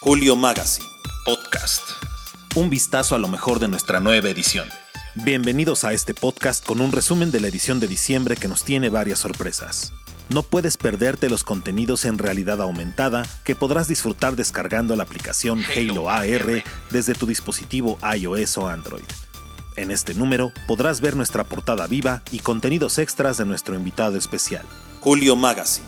Julio Magazine, podcast. Un vistazo a lo mejor de nuestra nueva edición. Bienvenidos a este podcast con un resumen de la edición de diciembre que nos tiene varias sorpresas. No puedes perderte los contenidos en realidad aumentada que podrás disfrutar descargando la aplicación Halo AR desde tu dispositivo iOS o Android. En este número podrás ver nuestra portada viva y contenidos extras de nuestro invitado especial. Julio Magazine,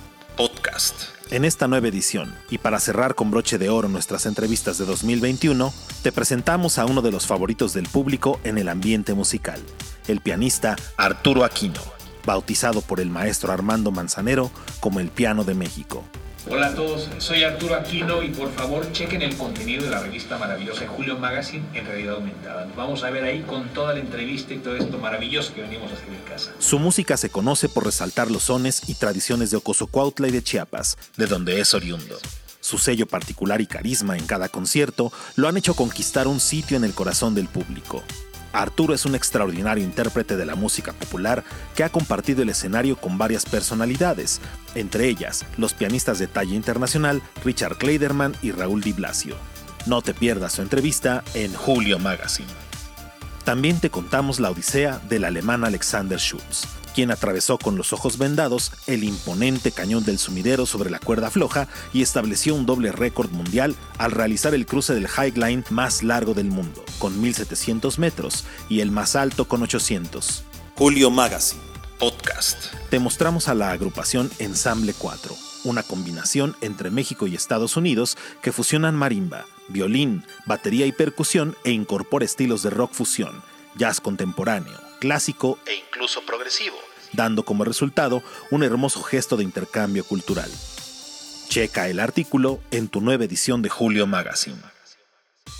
En esta nueva edición, y para cerrar con broche de oro nuestras entrevistas de 2021, te presentamos a uno de los favoritos del público en el ambiente musical, el pianista Arturo Aquino, bautizado por el maestro Armando Manzanero como el piano de México. Hola a todos, soy Arturo Aquino y por favor chequen el contenido de la revista maravillosa Julio Magazine en realidad aumentada. Nos vamos a ver ahí con toda la entrevista y todo esto maravilloso que venimos a hacer en casa. Su música se conoce por resaltar los sones y tradiciones de Ocosocuautla y de Chiapas, de donde es oriundo. Su sello particular y carisma en cada concierto lo han hecho conquistar un sitio en el corazón del público. Arturo es un extraordinario intérprete de la música popular que ha compartido el escenario con varias personalidades, entre ellas los pianistas de talla internacional Richard Kleiderman y Raúl Di Blasio. No te pierdas su entrevista en Julio Magazine. También te contamos la odisea del alemán Alexander Schulz, quien atravesó con los ojos vendados el imponente cañón del sumidero sobre la cuerda floja y estableció un doble récord mundial al realizar el cruce del High Line más largo del mundo, con 1700 metros, y el más alto con 800. Julio Magazine, podcast. Te mostramos a la agrupación Ensamble 4, una combinación entre México y Estados Unidos que fusionan marimba, violín, batería y percusión e incorpora estilos de rock fusión, jazz contemporáneo, clásico e incluso progresivo, dando como resultado un hermoso gesto de intercambio cultural. Checa el artículo en tu nueva edición de Julio Magazine.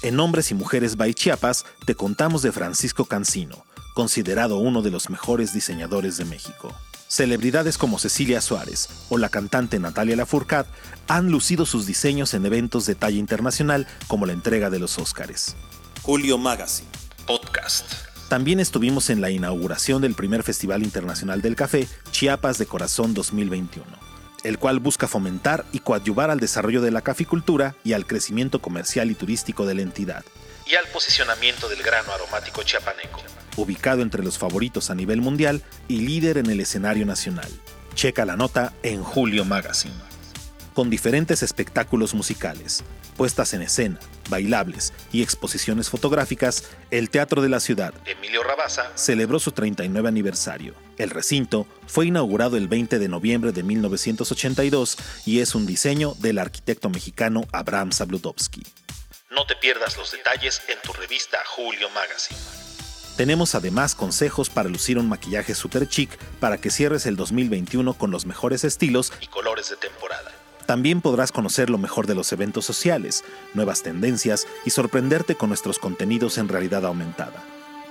En Hombres y Mujeres by Chiapas te contamos de Francisco Cancino, considerado uno de los mejores diseñadores de México. Celebridades como Cecilia Suárez o la cantante Natalia Lafourcade han lucido sus diseños en eventos de talla internacional como la entrega de los Óscares. Julio Magazine, podcast. También estuvimos en la inauguración del primer Festival Internacional del Café, Chiapas de Corazón 2021, el cual busca fomentar y coadyuvar al desarrollo de la caficultura y al crecimiento comercial y turístico de la entidad, y al posicionamiento del grano aromático chiapaneco, ubicado entre los favoritos a nivel mundial y líder en el escenario nacional. Checa la nota en Julio Magazine. Con diferentes espectáculos musicales, puestas en escena, bailables y exposiciones fotográficas, el Teatro de la Ciudad, Emilio Rabaza, celebró su 39 aniversario. El recinto fue inaugurado el 20 de noviembre de 1982 y es un diseño del arquitecto mexicano Abraham Zabludovsky. No te pierdas los detalles en tu revista Julio Magazine. Tenemos además consejos para lucir un maquillaje super chic para que cierres el 2021 con los mejores estilos y colores de temporada. También podrás conocer lo mejor de los eventos sociales, nuevas tendencias y sorprenderte con nuestros contenidos en realidad aumentada.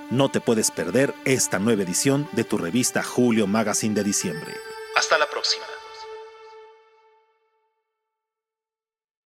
No te puedes perder esta nueva edición de tu revista Julio Magazine de diciembre. Hasta la próxima.